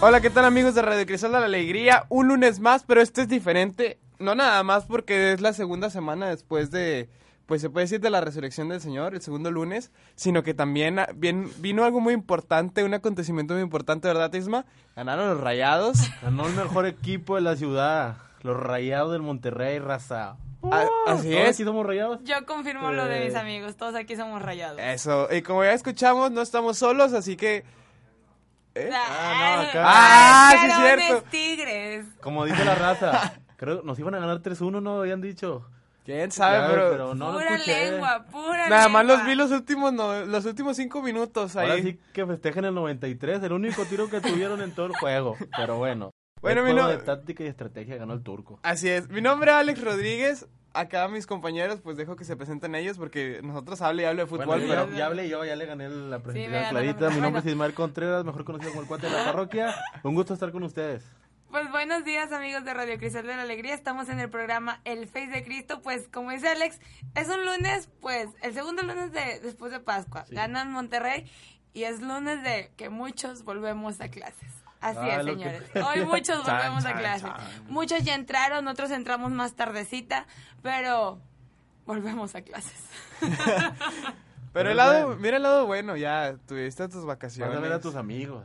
Hola, ¿qué tal amigos de Radio Cristal de la Alegría? Un lunes más, pero este es diferente. No nada más porque es la segunda semana después de, pues se puede decir de la resurrección del Señor, el segundo lunes, sino que también bien, vino algo muy importante, un acontecimiento muy importante, ¿verdad, Isma? Ganaron los rayados. Ganó el mejor equipo de la ciudad. Los rayados del Monterrey, raza. Ah, así ¿Todos es. aquí somos rayados? Yo confirmo lo de mis Eh. amigos, todos aquí somos rayados. Eso, y como ya escuchamos, no estamos solos, así que... ¿eh? Ah, no, acá. Ah, sí, cierto. tigres. Como dice la raza. Creo nos iban a ganar 3-1, ¿no? Habían dicho. ¿Quién sabe? Ya, pero, no lo pura escuché. lengua, pura Nada más los vi los últimos, no, los últimos cinco minutos ahí. Ahora sí que festejen el 93, el único tiro que tuvieron en todo el juego. Pero bueno. Bueno, el mi juego no- de táctica y estrategia ganó el turco. Así es. Mi nombre es Alex Rodríguez. Acá mis compañeros, pues dejo que se presenten ellos porque nosotros hable y hable de fútbol, Bueno, pero... ya, ya hablé yo, ya le gané la presentación la clarita. Mi nombre es Ismael Contreras, mejor conocido como el cuate de la parroquia. Un gusto estar con ustedes. Pues buenos días amigos de Radio Cristal de la Alegría, estamos en el programa El Face de Cristo, pues como dice Alex, es un lunes, pues el segundo lunes de después de Pascua, Sí. ganan Monterrey y es lunes de que muchos volvemos a clases. Así Ah, es, que- señores. Hoy muchos volvemos a chan. Muchos ya entraron, otros entramos más tardecita, pero volvemos a clases. Pero el lado, bueno. mira el lado bueno, ya tuviste tus Vas vacaciones. a ver a tus amigos.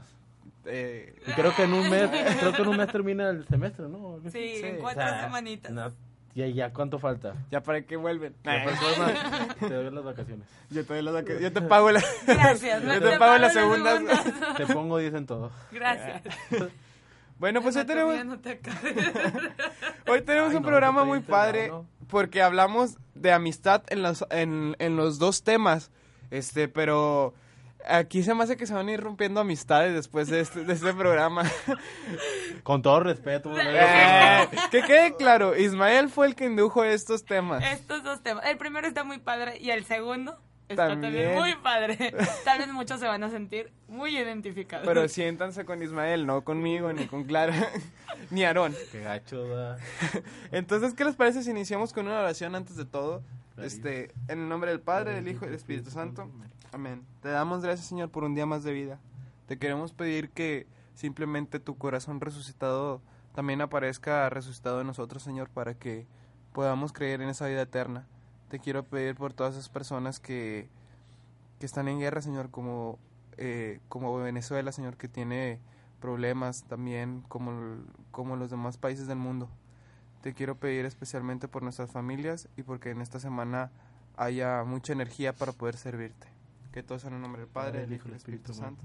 Eh, Y creo que en un mes, creo que en un mes termina el semestre, ¿no? Sí, Sí. en O cuatro sea, semanitas. no, ya, ya, ¿cuánto falta? ya para que vuelven. Ya, pues, te doy las vacaciones. yo, te doy las vaca- yo te pago la... Gracias. yo te pago las segundas. segundas. Te pongo 10 en todo. Gracias. bueno, pues hoy tenemos, no te acabes. hoy tenemos Ay, un no, programa te muy padre porque hablamos de amistad en los, en, en los dos temas. Este, pero aquí se me hace que se van a ir rompiendo amistades después de este, de este programa. Con todo respeto. ¿no? Eh, que quede claro, Ismael fue el que indujo estos temas. Estos dos temas. El primero está muy padre y el segundo está también, También. muy padre. Tal vez muchos se van a sentir muy identificados. Pero siéntanse con Ismael, no conmigo, ni con Clara, ni Aarón. Qué gacho, da. Entonces, ¿qué les parece si iniciamos con una oración antes de todo? Este, en el nombre del Padre, del Hijo y del Espíritu Santo. Amén. Te damos gracias, Señor, por un día más de vida. Te queremos pedir que simplemente tu corazón resucitado también aparezca resucitado en nosotros, Señor, para que podamos creer en esa vida eterna. Te quiero pedir por todas esas personas que, que están en guerra, Señor, como, eh, como Venezuela, Señor, que tiene problemas también, como, como los demás países del mundo. Te quiero pedir especialmente por nuestras familias y porque en esta semana haya mucha energía para poder servirte. Que todo sea en el nombre del Padre, del Hijo y del Espíritu Santo.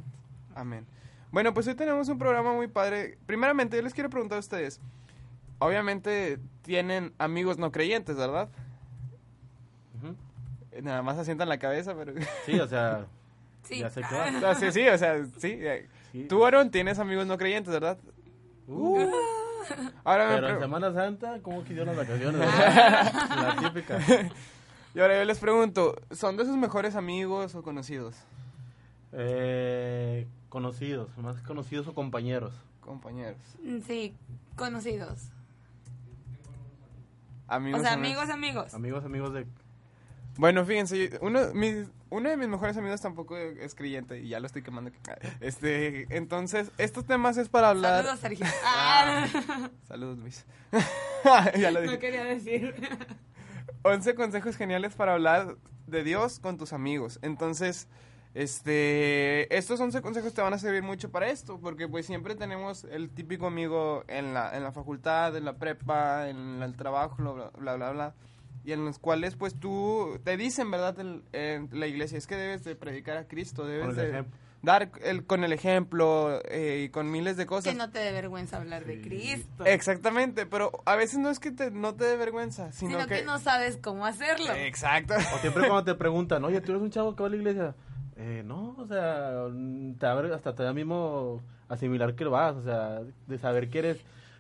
Amén. Bueno, pues hoy tenemos un programa muy padre. Primeramente, yo les quiero preguntar a ustedes. Obviamente tienen amigos no creyentes, ¿verdad? Ujú. Eh, Nada más asientan la cabeza, pero... Sí, o sea, Sí. ya sé qué va. O sea, sí, sí, o sea, sí. eh, Sí. Tú, Aaron, tienes amigos no creyentes, ¿verdad? Uh, Ahora me pero en Semana Santa, ¿cómo quiso las vacaciones? la típica. Y ahora yo les pregunto, ¿son de sus mejores amigos o conocidos? Eh, conocidos, más conocidos o compañeros. Compañeros. Mm, Sí, conocidos. Amigos. o sea, amigos. amigos, amigos. Amigos, de... Bueno, fíjense, uno, mis- uno de mis mejores amigos tampoco es creyente y ya lo estoy quemando. Este, entonces, estos temas es para hablar. Saludos, Sergio. Ah, Saludos, Luis. ya lo dije. no quería decir. 11 consejos geniales para hablar de Dios con tus amigos. Entonces, este, estos 11 consejos te van a servir mucho para esto, porque pues siempre tenemos el típico amigo en la, en la facultad, en la prepa, en el trabajo, bla, bla, bla, y en los cuales pues tú te dicen, ¿verdad? En, en la iglesia es que debes de predicar a Cristo, debes de ejemplo. Dar el, con el ejemplo eh, y con miles de cosas. Que no te dé vergüenza hablar de Cristo. Exactamente, pero a veces no es que te- no te dé vergüenza, sino, Sino que... no sabes cómo hacerlo. Exacto. O siempre cuando te preguntan, oye, ¿tú eres un chavo que va a la iglesia? Eh, no, o sea, te abre, hasta te da mismo asimilar que lo vas, o sea, de saber que eres,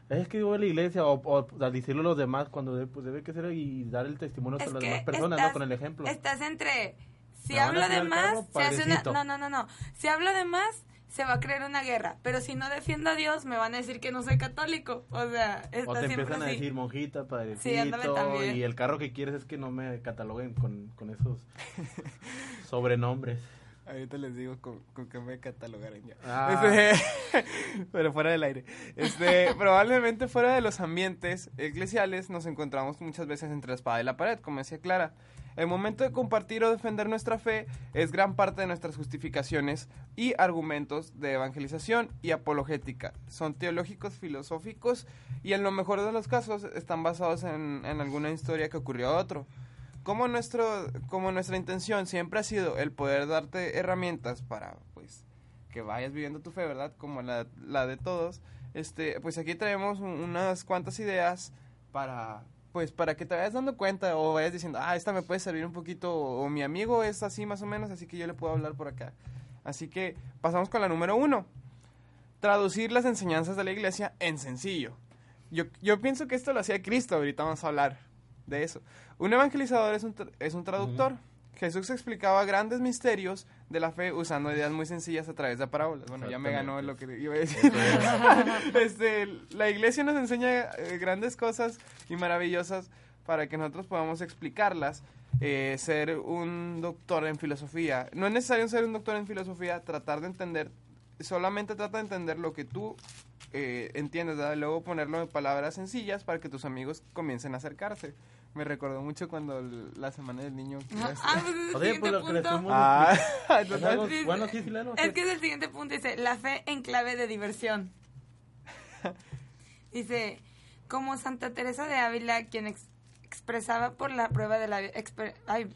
es que yo voy a la iglesia, o, o decirlo a los demás cuando de- pues debe que ser y dar el testimonio Es a las demás personas, estás- ¿no? Con el ejemplo. Estás entre. Si hablo de más, carro, se hace una. No, no, no, no. Si hablo de más, se va a creer una guerra. Pero si no defiendo a Dios, me van a decir que no soy católico. O sea, está O te siempre empiezan a decir monjita, padrecito, Sí, ándale también. y el carro que quieres es que no me cataloguen con, con esos sobrenombres. Ahorita les digo con, con qué me catalogaron ya. Ah. Este, pero fuera del aire. Este, probablemente fuera de los ambientes eclesiales nos encontramos muchas veces entre la espada y la pared, como decía Clara. El momento de compartir o defender nuestra fe es gran parte de nuestras justificaciones y argumentos de evangelización y apologética. Son teológicos, filosóficos y en lo mejor de los casos están basados en, alguna historia que ocurrió a otro. Como, nuestro, como nuestra intención siempre ha sido el poder darte herramientas para, pues, que vayas viviendo tu fe, ¿verdad? Como la, de todos. Este, pues aquí traemos un- unas cuantas ideas para, pues, para que te vayas dando cuenta o vayas diciendo, ah, esta me puede servir un poquito, o, o mi amigo es así más o menos, así que yo le puedo hablar por acá. Así que pasamos con la número uno. Traducir las enseñanzas de la iglesia en sencillo. Yo, yo pienso que esto lo hacía Cristo, ahorita vamos a hablar de eso. Un evangelizador es un, es un traductor. Jesús explicaba grandes misterios de la fe usando ideas muy sencillas a través de parábolas. Bueno, ya me ganó lo que iba a decir. este, la iglesia nos enseña eh, grandes cosas y maravillosas para que nosotros podamos explicarlas. Eh, ser un doctor en filosofía. No es necesario ser un doctor en filosofía, tratar de entender, solamente trata de entender lo que tú eh, entiendes, luego ponerlo en palabras sencillas para que tus amigos comiencen a acercarse. Me recordó mucho cuando la semana del niño... Ah, pues es el Oye, siguiente pues que punto. Ah, Es algo- Dice- bueno, sí, sí, léelo, Es sí. que es el siguiente punto, dice, la fe en clave de diversión. Dice, como Santa Teresa de Ávila, quien ex- expresaba por la prueba de la... ay,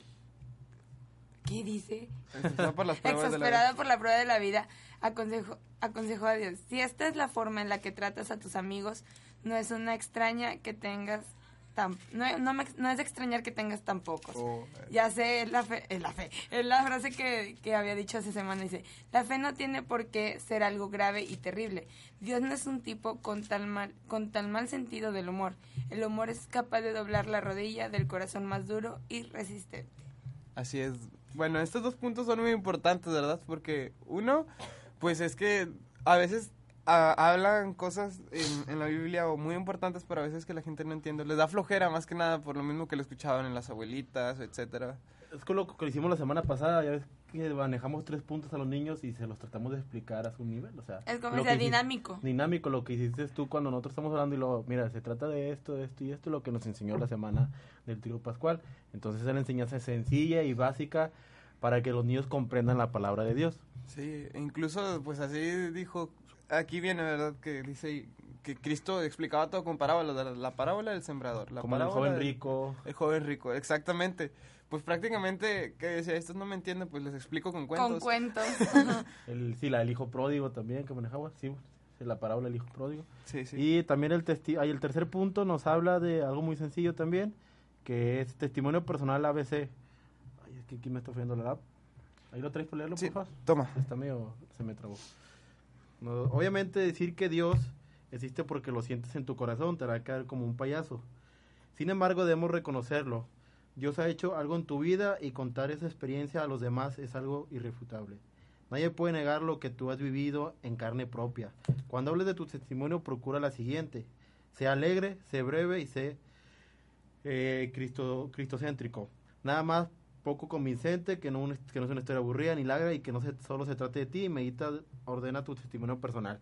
¿Qué dice? Expresada por las pruebas de la Exasperada por la prueba de la vida, aconsejó, aconsejó a Dios, si esta es la forma en la que tratas a tus amigos, no es una extraña que tengas... Tan, no, no, me- no es de extrañar que tengas tan pocos. Oh, Ya sé, es la fe, es la fe. Es la frase que, que había dicho hace semana. Dice, la fe no tiene por qué ser algo grave y terrible. Dios no es un tipo con tal mal, con tal mal sentido del humor. El humor es capaz de doblar la rodilla del corazón más duro y resistente. Así es. Bueno, estos dos puntos son muy importantes, ¿verdad? Porque uno, pues es que a veces ah, hablan cosas en, en la Biblia o muy importantes, pero a veces que la gente no entiende. Les da flojera más que nada por lo mismo que lo escuchaban en las abuelitas, etcétera. Es con lo que hicimos la semana pasada, ya ves que manejamos tres puntos a los niños y se los tratamos de explicar a su nivel, o sea... Es como lo sea que dinámico. Dinámico, lo que hiciste tú cuando nosotros estamos hablando y luego, mira, se trata de esto, de esto y esto, lo que nos enseñó la semana del trío pascual. Entonces es la enseñanza sencilla y básica para que los niños comprendan la palabra de Dios. Sí, incluso pues así dijo, aquí viene, ¿verdad? Que dice que Cristo explicaba todo con parábolas, la parábola del sembrador, la Como el parábola joven del- rico. El joven rico, exactamente. Pues prácticamente, que decía, estos no me entienden, pues les explico con cuentos. Con cuentos. El, sí, la del hijo pródigo también que manejaba, sí, la parábola del hijo pródigo. Sí, sí. Y también el, testi ay, el tercer punto nos habla de algo muy sencillo también, que es testimonio personal ABC. Ay, es que aquí me está fallando la app. Ahí lo traes para leerlo, Sí, por favor. toma. Está medio, se me trabó. No, obviamente decir que Dios existe porque lo sientes en tu corazón te hará caer como un payaso. Sin embargo, debemos reconocerlo. Dios ha hecho algo en tu vida y contar esa experiencia a los demás es algo irrefutable. Nadie puede negar lo que tú has vivido en carne propia. Cuando hables de tu testimonio, procura la siguiente. Sea alegre, sé breve y sé eh, cristo, cristocéntrico. Nada más poco convincente, que no, que no es una historia aburrida ni larga y que no se, solo se trate de ti. Medita, ordena tu testimonio personal.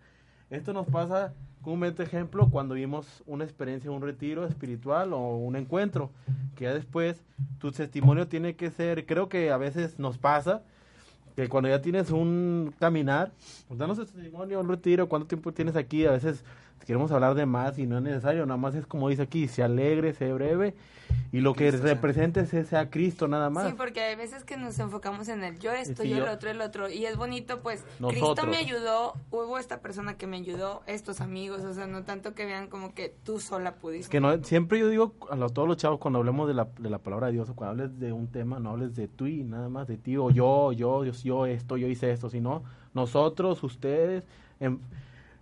Esto nos pasa comúnmente, ejemplo, cuando vimos una experiencia, un retiro espiritual o un encuentro, que ya después tu testimonio tiene que ser, creo que a veces nos pasa, que cuando ya tienes un caminar, pues danos testimonio, un retiro, cuánto tiempo tienes aquí, a veces queremos hablar de más y no es necesario, nada más es como dice aquí, sea alegre, sea breve y lo que represente ese sea Cristo nada más. Sí, porque hay veces que nos enfocamos en el yo esto, Sí, yo el otro, el otro. Y es bonito, pues, Cristo me ayudó, hubo esta persona que me ayudó, estos amigos, o sea, no tanto que vean como que tú sola pudiste. Es que no, siempre yo digo a todos los chavos cuando hablemos de la, de la palabra de Dios o cuando hables de un tema, no hables de tú y nada más de ti o yo, yo, yo, yo esto, yo hice esto, sino nosotros, ustedes, em,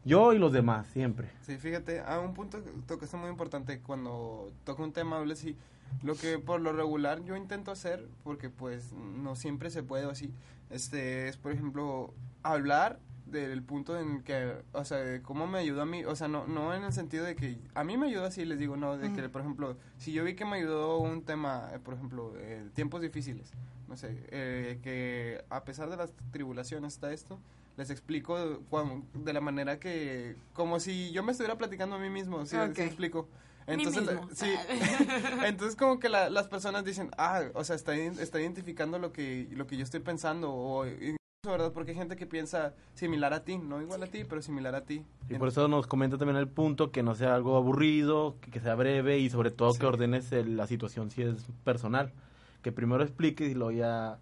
yo y los demás, siempre. Sí, fíjate, a un punto que tocaste muy importante cuando toca un tema, hables y lo que por lo regular yo intento hacer, porque pues no siempre se puede o así, este, es por ejemplo hablar del punto en que, o sea, de cómo me ayudó a mí, o sea, no, no en el sentido de que a mí me ayudó así, les digo, no, de que, por ejemplo, si yo vi que me ayudó un tema, eh, por ejemplo, eh, tiempos difíciles, no sé, eh, que a pesar de las tribulaciones está esto, les explico cuan- de la manera que, como si yo me estuviera platicando a mí mismo, ¿sí, Ok. sí explico? Mí Entonces, la- sí, entonces como que la- las personas dicen, ah, o sea, está, está identificando lo que, lo que yo estoy pensando, o incluso, ¿verdad? Porque hay gente que piensa similar a ti, no igual a ti, pero similar a ti. Y por eso nos comenta también el punto que no sea algo aburrido, que, que sea breve y sobre todo Sí. que ordenes el- la situación si es personal. Que primero expliques y luego ya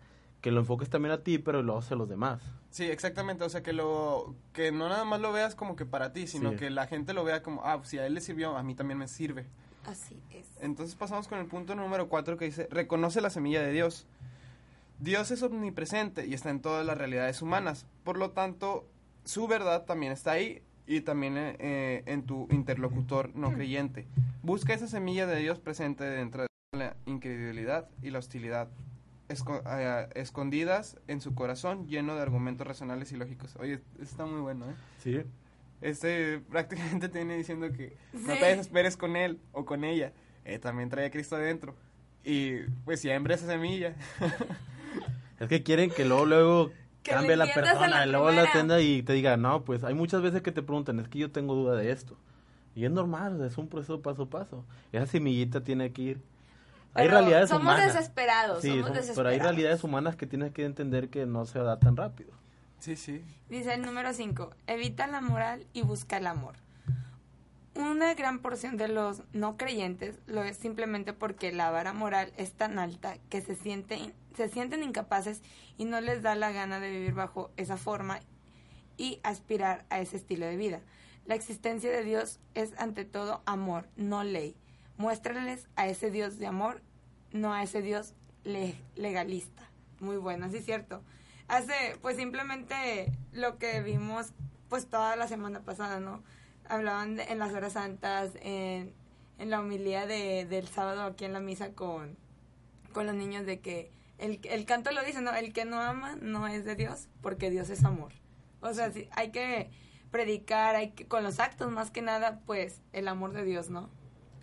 que lo enfoques también a ti, pero luego a los demás. Sí, exactamente, o sea, que lo que no nada más lo veas como que para ti, sino Sí. que la gente lo vea como, ah, si a él le sirvió, a mí también me sirve. Así es. Entonces pasamos con el punto número cuatro que dice, reconoce la semilla de Dios. Dios es omnipresente y está en todas las realidades humanas. Por lo tanto, su verdad también está ahí y también eh, eh, en tu interlocutor no creyente. Busca esa semilla de Dios presente dentro de la incredulidad y la hostilidad, esco- eh, escondidas en su corazón lleno de argumentos racionales y lógicos. Oye, está muy bueno, ¿eh? Sí. Este prácticamente te viene diciendo que no Sí. te desesperes con él o con ella. Eh, también trae a Cristo adentro. Y pues siembra esa semilla. Es que quieren que luego, luego Que cambie la persona, la y luego la atienda y te diga, no, pues hay muchas veces que te preguntan, es que yo tengo duda de esto. Y es normal, es un proceso paso a paso. Esa semillita tiene que ir. Hay realidades somos humanas. desesperados, Sí, somos son- pero hay desesperados. realidades humanas que tienes que entender que no se da tan rápido. sí, sí. Dice el número 5, evita la moral y busca el amor. Una gran porción de los no creyentes lo es simplemente porque la vara moral es tan alta que se, sienten se sienten incapaces y no les da la gana de vivir bajo esa forma y aspirar a ese estilo de vida. La existencia de Dios es ante todo amor, no ley. Muéstrales a ese Dios de amor, no a ese Dios le- legalista. Muy bueno, sí es cierto. Hace, pues simplemente lo que vimos, pues toda la semana pasada, ¿no? Hablaban de- en las horas santas, en, en la homilía de, del sábado aquí en la misa con, con los niños de que el, el canto lo dice, ¿no? El que no ama no es de Dios, porque Dios es amor. O sea, sí, hay que predicar, hay que, con los actos más que nada, pues, el amor de Dios, ¿no?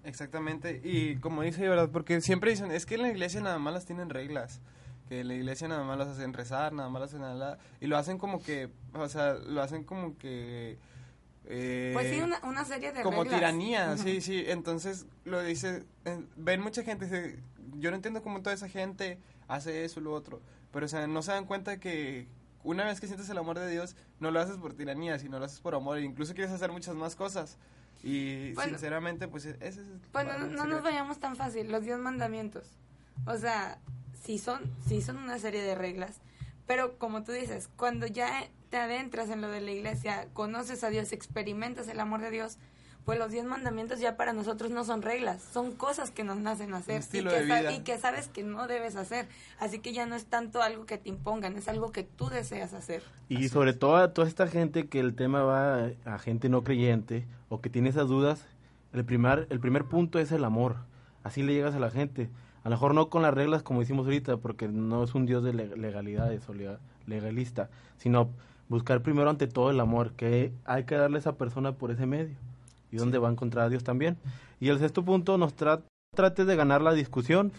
Exactamente. Y como dice, ¿verdad? Porque siempre dicen, es que en la iglesia nada más las tienen reglas. Que en la iglesia nada más las hacen rezar, nada más las hacen nada. Y lo hacen como que, o sea, lo hacen como que... eh, Pues sí, una, una serie de como reglas. tiranía, sí, sí. Entonces lo dice, eh, ven mucha gente, dice, yo no entiendo cómo toda esa gente hace eso lo otro, pero o sea, no se dan cuenta que una vez que sientes el amor de Dios, no lo haces por tiranía, sino lo haces por amor, e incluso quieres hacer muchas más cosas. Y Bueno. sinceramente, pues ese es... Pues no, nos vayamos tan fácil, los diez mandamientos. O sea, sí son, sí son una serie de reglas, pero como tú dices, cuando ya te adentras en lo de la iglesia, conoces a Dios, experimentas el amor de Dios, pues los diez mandamientos ya para nosotros no son reglas, son cosas que nos nacen hacer y que, y que sabes que no debes hacer. Así que ya no es tanto algo que te impongan, es algo que tú deseas hacer. Y sobre todo a toda esta gente que el tema va a gente no creyente o que tiene esas dudas, el primer, el primer punto es el amor. Así le llegas a la gente. A lo mejor no con las reglas como hicimos ahorita, porque no es un Dios de le- legalidades o lega- legalista, sino buscar primero ante todo el amor, que hay que darle a esa persona por ese medio. Y donde va a encontrar a Dios también. Y el sexto punto nos tra- trate de ganar la discusión.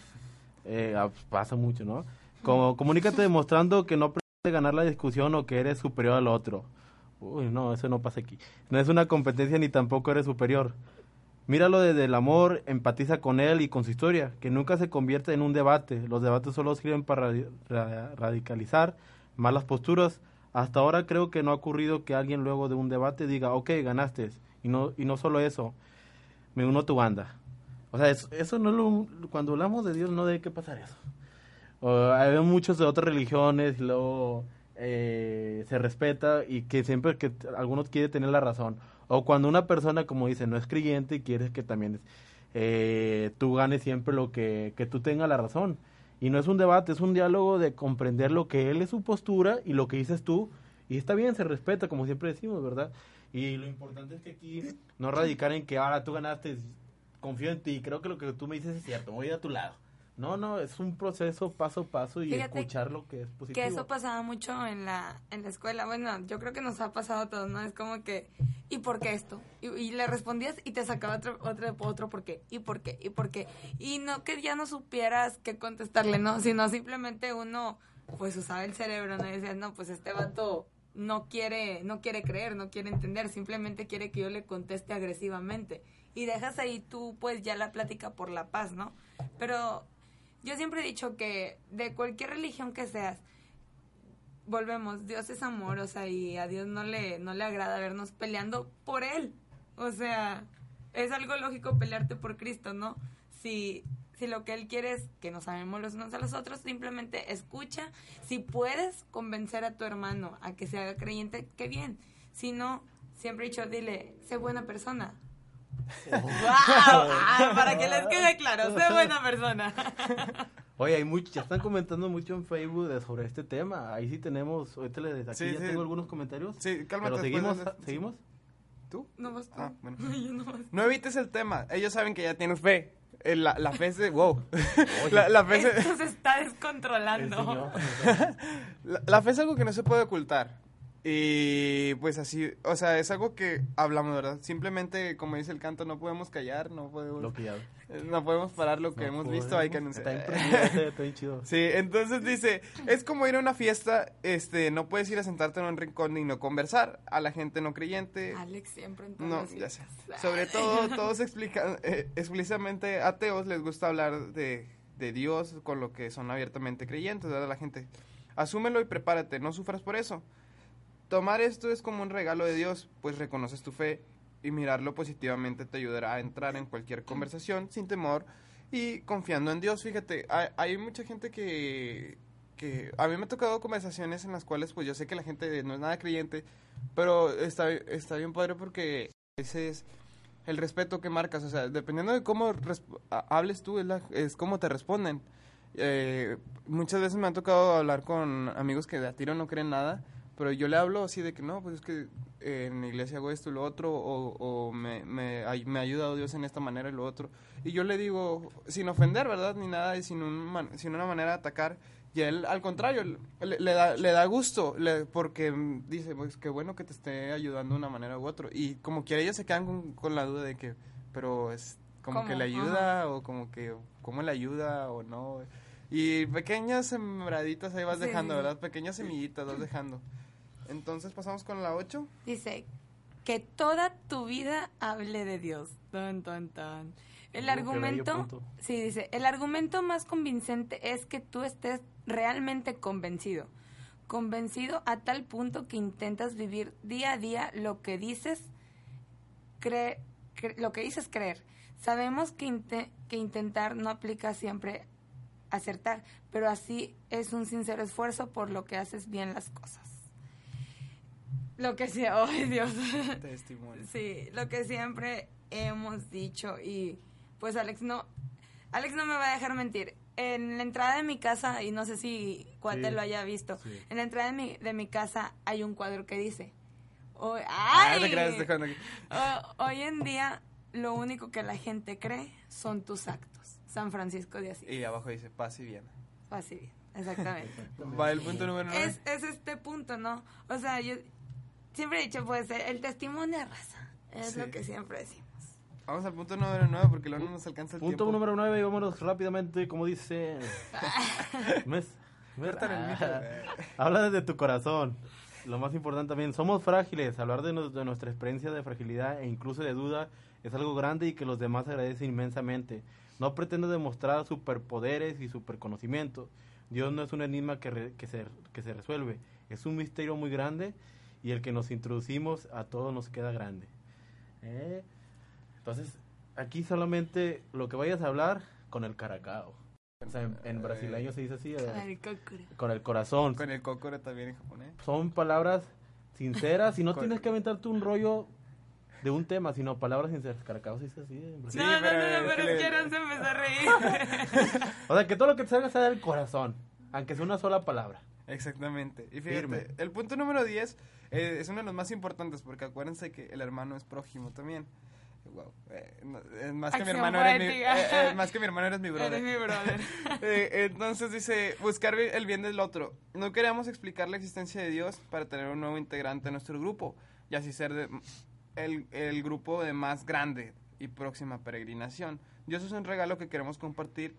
Eh, ah, pues, pasa mucho, ¿no? Como, comunícate demostrando que no de ganar la discusión o que eres superior al otro. Uy, no, eso no pasa aquí. No es una competencia ni tampoco eres superior. Míralo desde el amor, empatiza con él y con su historia, que nunca se convierte en un debate. Los debates solo sirven para radi- ra- radicalizar malas posturas. Hasta ahora creo que no ha ocurrido que alguien luego de un debate diga, ok, ganaste, Y no, y no solo eso, me uno a tu banda. O sea, eso, no lo, cuando hablamos de Dios no debe que pasar eso. Hay muchos de otras religiones luego eh, se respeta y que siempre que algunos quieren tener la razón. O cuando una persona, como dice, no es creyente y quieres que también eh, tú ganes siempre lo que, que tú tengas la razón. Y no es un debate, es un diálogo de comprender lo que él es su postura y lo que dices tú. Y está bien, se respeta, como siempre decimos, ¿verdad? Y lo importante es que aquí no radicar en que ahora tú ganaste, confío en ti, creo que lo que tú me dices es cierto, voy a tu lado. No, no, es un proceso paso a paso y Fíjate escuchar lo que es positivo. Que eso pasaba mucho en la, en la escuela. Bueno, yo creo que nos ha pasado a todos, ¿no? Es como que, ¿y por qué esto? Y, y le respondías y te sacaba otro, otro, otro por qué, y por qué, y por qué. Y no que ya no supieras qué contestarle, ¿no? Sino simplemente uno, pues usaba el cerebro, ¿no? Y decías, no, pues este vato no quiere, no quiere creer, no quiere entender, simplemente quiere que yo le conteste agresivamente. Y dejas ahí tú, pues ya la plática por la paz, ¿no? Pero yo siempre he dicho que de cualquier religión que seas, volvemos, Dios es amor, o sea, y a Dios no le, no le agrada vernos peleando por Él. O sea, es algo lógico pelearte por Cristo, ¿no? Si, si lo que Él quiere es que nos amemos los unos a los otros, simplemente escucha. Si puedes convencer a tu hermano a que se haga creyente, qué bien. Si no, siempre he dicho, dile, sé buena persona. ¡Wow! Ah, para que les quede claro, sé buena persona. Oye, hay mucho, ya están comentando mucho en Facebook de- sobre este tema. Ahí sí tenemos, ahorita les, aquí Sí, ya sí. tengo algunos comentarios. Sí, cálmate. Pero después seguimos, de- seguimos. ¿Tú? No vas tú. Ah, bueno. Yo no vas. No evites el tema. Ellos saben que ya tienes fe. Eh, La, la fe se... Wow. La, la fe se- Esto se está descontrolando. La, la fe es algo que no se puede ocultar. Y pues así, o sea, es algo que hablamos, ¿verdad? Simplemente, como dice el canto, no podemos callar, no podemos, eh, no podemos parar lo que No hemos podemos. visto, hay que Está anunciar. está- está bien chido. Sí, entonces dice, es como ir a una fiesta, este, no puedes ir a sentarte en un rincón y no conversar. A la gente no creyente, Alex siempre en todas no, ya sé. Sobre todo, todos explican, eh, explícitamente ateos les gusta hablar de, de Dios con lo que son abiertamente creyentes, ¿verdad? La gente, asúmelo y prepárate, no sufras por eso. Tomar esto es como un regalo de Dios, pues reconoces tu fe y mirarlo positivamente te ayudará a entrar en cualquier conversación sin temor y confiando en Dios. Fíjate, hay, hay mucha gente que, que... A mí me ha tocado conversaciones en las cuales pues yo sé que la gente no es nada creyente, pero está, está bien padre porque ese es el respeto que marcas. O sea, dependiendo de cómo hables tú, es, la- es cómo te responden. Eh, muchas veces me ha tocado hablar con amigos que de a tiro no creen nada, pero yo le hablo así de que no, pues es que eh, en la iglesia hago esto y lo otro, o, o me, me, ay- me ha ayudado Dios en esta manera y lo otro. Y yo le digo, sin ofender, ¿verdad? Ni nada, y sin, un sin una manera de atacar. Y él, al contrario, le, le da, le da gusto, le- porque dice, pues qué bueno que te esté ayudando de una manera u otra. Y como quiera, ellos se quedan con, con la duda de que, pero es como ¿Cómo? que le ayuda, o como que, ¿cómo le ayuda o no? Y pequeñas sembraditas ahí vas Sí, dejando. ¿verdad? Pequeñas semillitas vas dejando. Entonces pasamos con la 8. Dice, que toda tu vida hable de Dios. Tan, tan, tan. El argumento, sí, dice, el argumento más convincente es que tú estés realmente convencido. Convencido a tal punto que intentas vivir día a día lo que dices, cre- cre- lo que dices creer. Sabemos que, inte- que intentar no aplica siempre acertar, pero así es un sincero esfuerzo por lo que haces bien las cosas. Lo que sea, oh Dios. Testimonio. Sí, lo que siempre hemos dicho y pues Alex no, Alex no me va a dejar mentir. En la entrada de mi casa, y no sé si Cuate Sí, lo haya visto, sí. en la entrada de mi, de mi casa hay un cuadro que dice, hoy, Ah, ¡ay! creas, hoy en día lo único que la gente cree son tus actos. San Francisco de Asís. Y abajo dice paz y bien. Así bien, exactamente. Va el punto número 9. es, es este punto, ¿no? O sea, yo siempre he dicho, pues, el testimonio de raza. Es Sí. lo que siempre decimos. Vamos al punto número 9 porque luego no nos alcanza el Punto tiempo. número 9 y vámonos rápidamente, como dice... Mes, micro, güey. Habla desde tu corazón. Lo más importante también, somos frágiles. Hablar de, nos- de nuestra experiencia de fragilidad e incluso de duda es algo grande y que los demás agradecen inmensamente. No pretendo demostrar superpoderes y superconocimiento. Dios no es un enigma que, re- que, se, que se resuelve. Es un misterio muy grande y el que nos introducimos a todos nos queda grande. ¿Eh? Entonces, aquí solamente lo que vayas a hablar con el caracao. O sea, en, en brasileño se dice así, eh, con el corazón. Con el cócoro también en japonés. Son palabras sinceras y no tienes que aventarte un rollo de un tema, sino palabras se dice así. Sí, no, no, pero no, pero es que Aaron se empezó a reír. O sea, que todo lo que te salga sea del corazón, aunque sea una sola palabra. Exactamente. Y fíjate, Firme. el punto número 10 eh, es uno de los más importantes porque acuérdense que el hermano es prójimo también. Wow. eh, no, eh, más, que mi hermano eres mi, eh, eh, más que mi hermano eres mi brother. Eres mi brother. Eh, entonces dice, buscar el bien del otro. No queremos explicar la existencia de Dios para tener un nuevo integrante en nuestro grupo y así ser de- el, el grupo de más grande y próxima peregrinación. Dios es un regalo que queremos compartir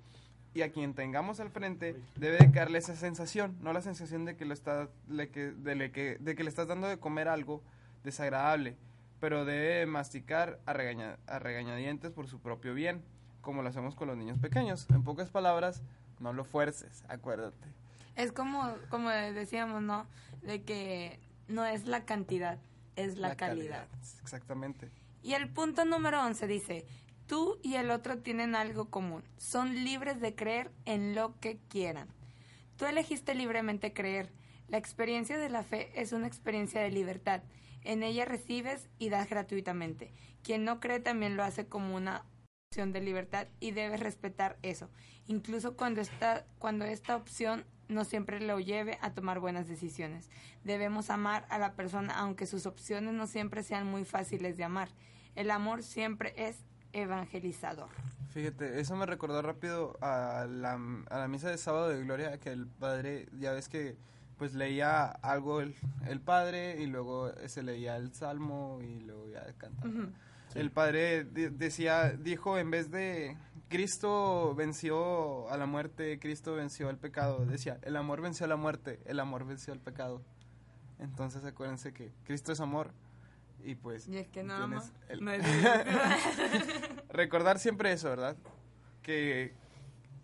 y a quien tengamos al frente debe de darle esa sensación, no la sensación de que, lo está, le que, de, que, de que le estás dando de comer algo desagradable, pero debe masticar a, regaña- a regañadientes por su propio bien, como lo hacemos con los niños pequeños. En pocas palabras, no lo fuerces, acuérdate. Es como, como decíamos, ¿no? De que no es la cantidad, es la, calidad. Exactamente. Y el punto número 11 dice, tú y el otro tienen algo común, son libres de creer en lo que quieran. Tú elegiste libremente creer. La experiencia de la fe es una experiencia de libertad. En ella recibes y das gratuitamente. Quien no cree también lo hace como una opción de libertad y debes respetar eso, incluso cuando está cuando esta opción no siempre lo lleve a tomar buenas decisiones. Debemos amar a la persona aunque sus opciones no siempre sean muy fáciles de amar. El amor siempre es evangelizador. Fíjate, eso me recordó rápido a la, a la misa de sábado de gloria que el padre, ya ves que pues leía algo el, el padre y luego se leía el salmo y luego ya cantaba. Ujú. El padre decía, dijo en vez de Cristo venció a la muerte, Cristo venció al pecado, decía, el amor venció a la muerte, el amor venció al pecado. Entonces acuérdense que Cristo es amor y pues Y es que no ama, tienes el- no es recordar siempre eso, ¿verdad? Que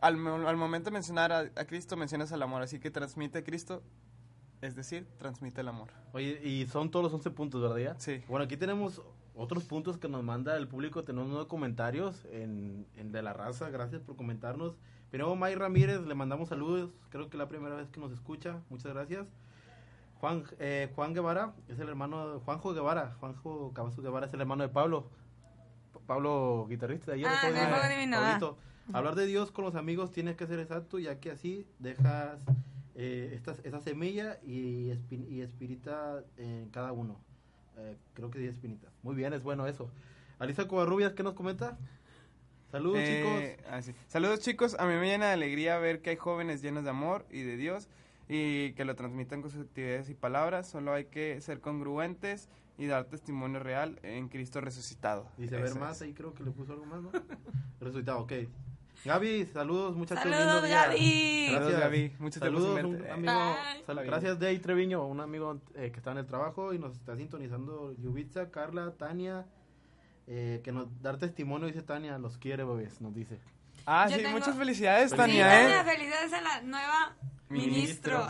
al, al momento de mencionar a, a Cristo mencionas al amor, así que transmite a Cristo, es decir, transmite el amor. Oye, y son todos los 11 puntos, ¿verdad? ya? Sí. Bueno, aquí tenemos otros puntos que nos manda el público. Tenemos nuevos comentarios en, en De la Raza. Gracias por comentarnos. Primero, May Ramírez, le mandamos saludos. Creo que es la primera vez que nos escucha. Muchas gracias. Juan, eh, Juan Guevara es el hermano de Juanjo Guevara. Juanjo Cavazos Guevara es el hermano de Pablo. Pa- Pablo, guitarrista de ayer. Ah, ah. Pablito. Hablar de Dios con los amigos tiene que ser exacto, ya que así dejas eh, esta- esa semilla y, y espirita en cada uno. Eh, creo que 10 espinitas. Muy bien, es bueno eso. Alisa Covarrubias, ¿qué nos comenta? Saludos, Eh, chicos. ah, sí. Saludos chicos, a mí me llena de alegría ver que hay jóvenes llenos de amor y de Dios y que lo transmitan con sus actividades y palabras. Solo hay que ser congruentes y dar testimonio real en Cristo resucitado. Dice, a ver más, ahí creo que le puso algo más, ¿no? Resultado, ok. Gaby, saludos, muchachos. Saludos, lindo día. Gaby. Saludos, Gaby. Sin Saludos, un amigo. Sal- gracias, Day Treviño, un amigo eh, que está en el trabajo y nos está sintonizando. Yubitsa, Carla, Tania, eh, que nos dar testimonio, dice Tania, los quiere, bebés, nos dice. Ah, Yo sí, tengo- muchas felicidades, Tania, Tania, ¿eh? felicidades a la nueva Ministro.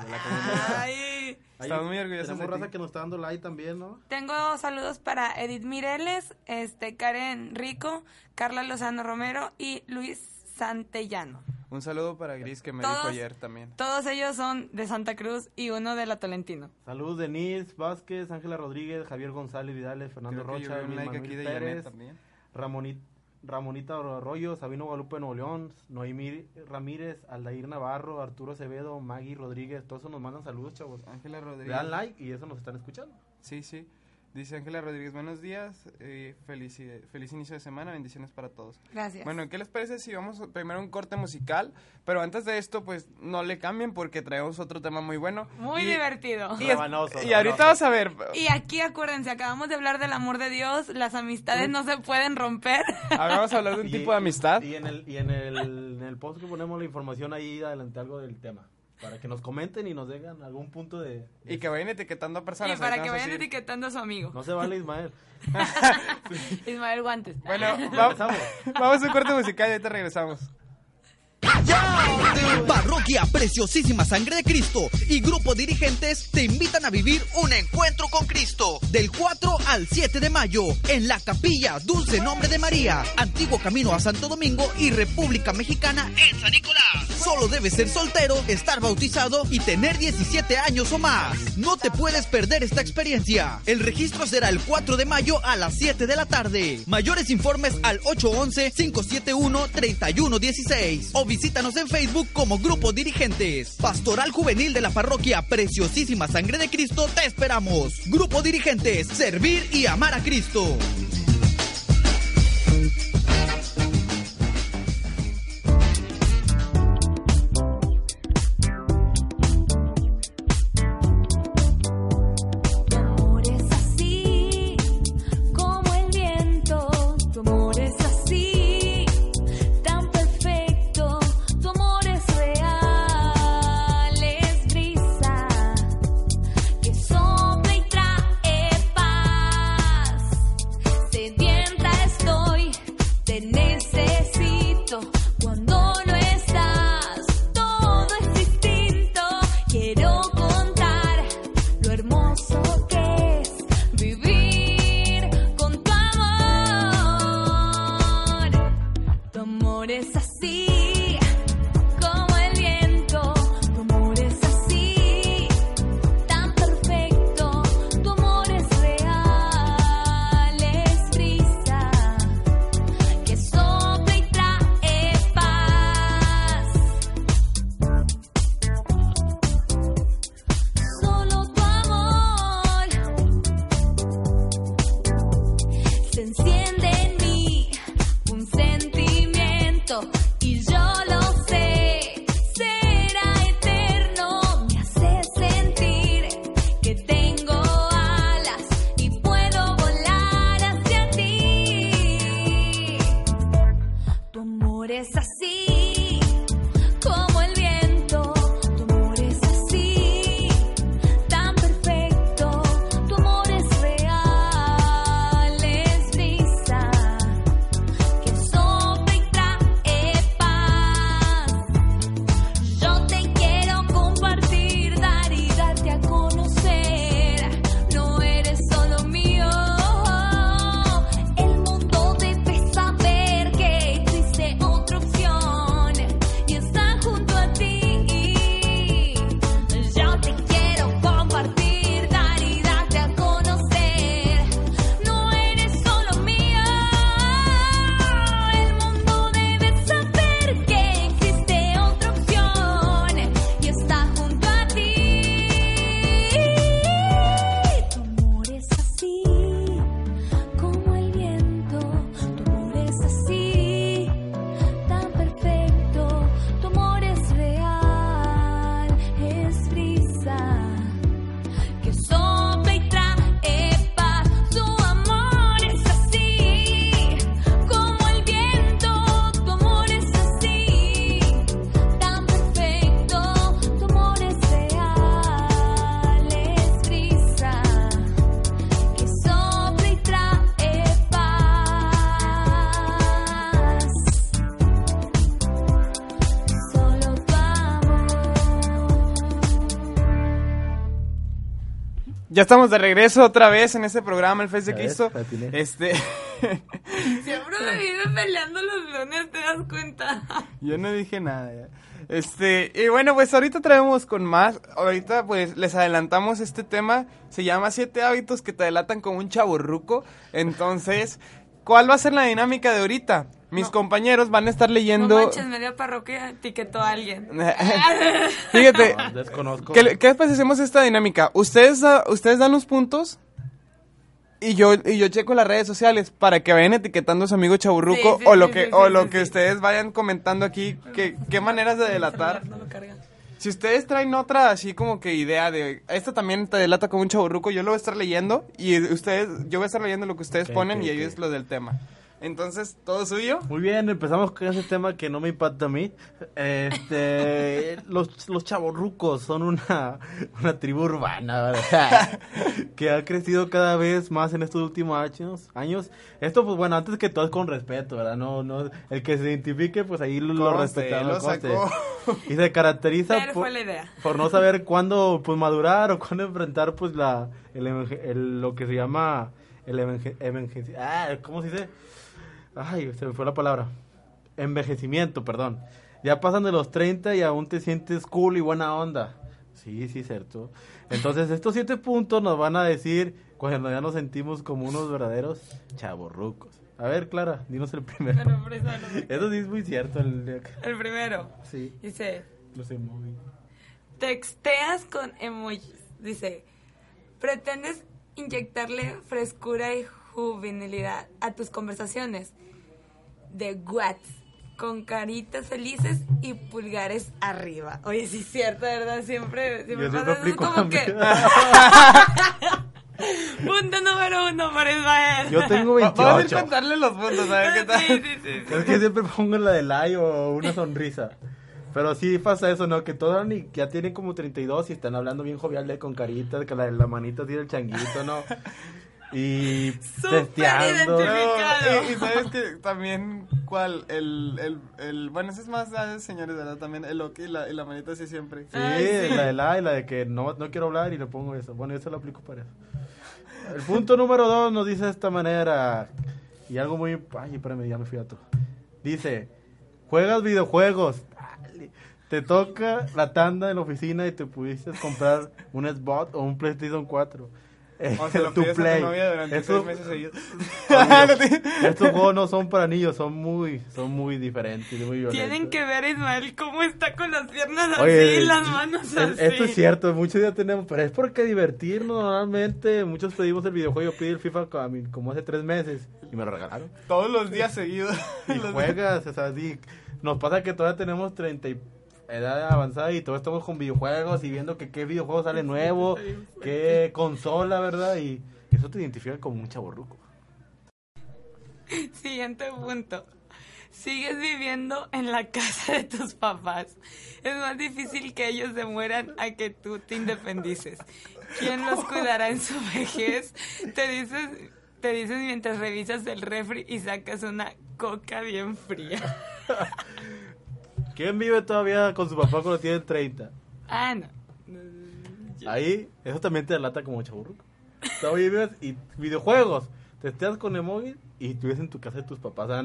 Ay. Estamos muy orgullosos Tenemos raza que nos está dando like también, ¿no? Tengo saludos para Edith Mireles, este Karen Rico, Carla Lozano Romero y Luis Santellano. Un saludo para Gris que me Todos- dijo ayer también. Todos ellos son de Santa Cruz y uno de la Tolentino. Saludos Denise Vázquez, Ángela Rodríguez, Javier González Vidales, Fernando Creo Rocha, Luis like Manuel aquí de Janet Pérez, también. Ramonit- Ramonita Arroyo, Sabino Guadalupe Nuevo León, Noemí Ramírez, Aldair Navarro, Arturo Acevedo, Maggie Rodríguez, todos nos mandan saludos, chavos. Ángela Le Rodríguez. dan like y eso nos están escuchando. Sí, sí. Dice Ángela Rodríguez, buenos días, eh, feliz, feliz inicio de semana, bendiciones para todos. Gracias. Bueno, ¿qué les parece si vamos primero a un corte musical? Pero antes de esto, pues no le cambien porque traemos otro tema muy bueno. Muy Y- divertido. Y, es- Rabanoso, y ahorita vas a ver. Y aquí acuérdense, acabamos de hablar del amor de Dios, las amistades no se pueden romper. Ahora vamos a hablar de un Y- tipo de amistad. Y en el, y en el, en el post que ponemos la información ahí adelante algo del tema. Para que nos comenten y nos digan algún punto de... Y que vayan etiquetando a personas. y para que vamos a vayan decir- etiquetando a su amigo. No se vale Ismael. Ismael Guantes. Bueno, va- Empezamos. vamos a un corte musical y ahorita regresamos. Parroquia Preciosísima Sangre de Cristo y Grupo Dirigentes te invitan a vivir un encuentro con Cristo del 4 al 7 de mayo en la Capilla Dulce Nombre de María, Antiguo Camino a Santo Domingo y República Mexicana en San Nicolás. Solo debes ser soltero, estar bautizado y tener 17 años o más. No te puedes perder esta experiencia. El registro será el 4 de mayo a las 7 de la tarde. Mayores informes al 811-571-3116 o visítanos en Facebook como Grupo Dirigentes. Pastoral Juvenil de la Parroquia Preciosísima Sangre de Cristo te esperamos. Grupo Dirigentes, servir y amar a Cristo. Ya estamos de regreso otra vez en este programa, el Face de Cristo. Este, Siempre me viven peleando los lunes, ¿te das cuenta? yo no dije nada. ya. Este, y bueno, pues ahorita traemos con más. Ahorita pues les adelantamos este tema. Se llama Siete hábitos que te delatan como un chaburruco. Entonces, ¿cuál va a ser la dinámica de ahorita? Mis compañeros van a estar No leyendo. manches, media parroquia etiquetó a alguien. Fíjate, No, desconozco. ¿Qué, qué después hacemos esta dinámica? Ustedes, da- ustedes dan los puntos y yo, y yo checo las redes sociales para que vayan etiquetando a su amigo Chaburruco Sí, sí, o lo que, sí, o lo sí, que sí. ustedes vayan comentando aquí, que, qué maneras de delatar. No lo cargan. Si ustedes traen otra así como que idea de, esta también te delata como un Chaburruco, yo lo voy a estar leyendo y ustedes, yo voy a estar leyendo lo que ustedes ponen y ellos lo del tema. Entonces, ¿todo suyo? Muy bien, empezamos con ese tema que no me impacta a mí. Este, los, los chavorrucos son una, una tribu urbana, ¿verdad? que ha crecido cada vez más en estos últimos años. años. Esto, pues bueno, antes que todo es con respeto, ¿verdad? No, no, el que se identifique, pues ahí lo, lo respetamos. Y se caracteriza Pero por, fue la idea. por no saber cuándo pues madurar o cuándo enfrentar pues la el, el- lo que se llama el evenge- ah, ¿cómo se dice? Ay, se me fue la palabra. Envejecimiento, perdón. Ya pasan de los 30 y aún te sientes cool y buena onda. Sí, sí, cierto. Entonces, estos siete puntos nos van a decir cuando ya nos sentimos como unos verdaderos chavorrucos. A ver, Clara, dinos el primero. Eso no. Eso sí es muy cierto. El, El primero sí, dice, los emojis. texteas con emojis. Dice, pretendes inyectarle frescura y juvenilidad a tus conversaciones de WhatsApp con caritas felices y pulgares arriba. Oye, sí es cierto, ¿verdad? Siempre, siempre Yo pasa eso, como que... Punto número uno para Ismael. Yo tengo Va- Vamos a ir 28. contarle los puntos, a ver qué tal. Sí, sí, sí, sí. Es que siempre pongo la de like o una sonrisa. Pero sí pasa eso, ¿no? Que todos ni- ya tienen como 32 y están hablando bien jovial de con caritas, que la, la manita así del changuito, ¿no? Y testeando. No, y, y sabes que también, ¿cuál? El, el, el, bueno, ese es más de señores, ¿verdad? También el ok y la, y la manita así siempre. Sí, Ay, sí. la de la y la de que no, no quiero hablar y le pongo eso. Bueno, eso lo aplico para eso. El punto número dos nos dice de esta manera. Y algo muy... Ay, espérame, ya me fui a todo. Dice, juegas videojuegos. Dale. Te toca la tanda en la oficina y te pudiste comprar un Xbox o un PlayStation 4. Eh, O se lo tu pides a Play. tu novia durante Eso- seis meses seguidos. Estos juegos no son para niños, son muy, son muy diferentes, muy violentos. Tienen que ver a Ismael cómo está con las piernas así y las manos es- así. Esto es cierto, muchos ya tenemos, pero es porque divertirnos normalmente. Muchos pedimos el videojuego, yo pedí el FIFA a como hace tres meses y me lo regalaron. Todos los días seguidos. Y juegas, o sea, nos pasa que todavía tenemos 30 y edad avanzada y todos estamos con videojuegos y viendo que qué videojuego sale nuevo, qué consola, ¿verdad? Y eso te identifica como un chaborruco. Siguiente punto. Sigues viviendo en la casa de tus papás. Es más difícil que ellos se mueran a que tú te independices. ¿Quién los cuidará en su vejez? Te dices, te dices mientras revisas el refri y sacas una coca bien fría. ¿Quién vive todavía con su papá cuando tiene 30? Ah, no. Ahí, eso también te delata como chaburruco. Todavía vives y videojuegos. Te estás con emoji y tú vives en tu casa de tus papás. O sea,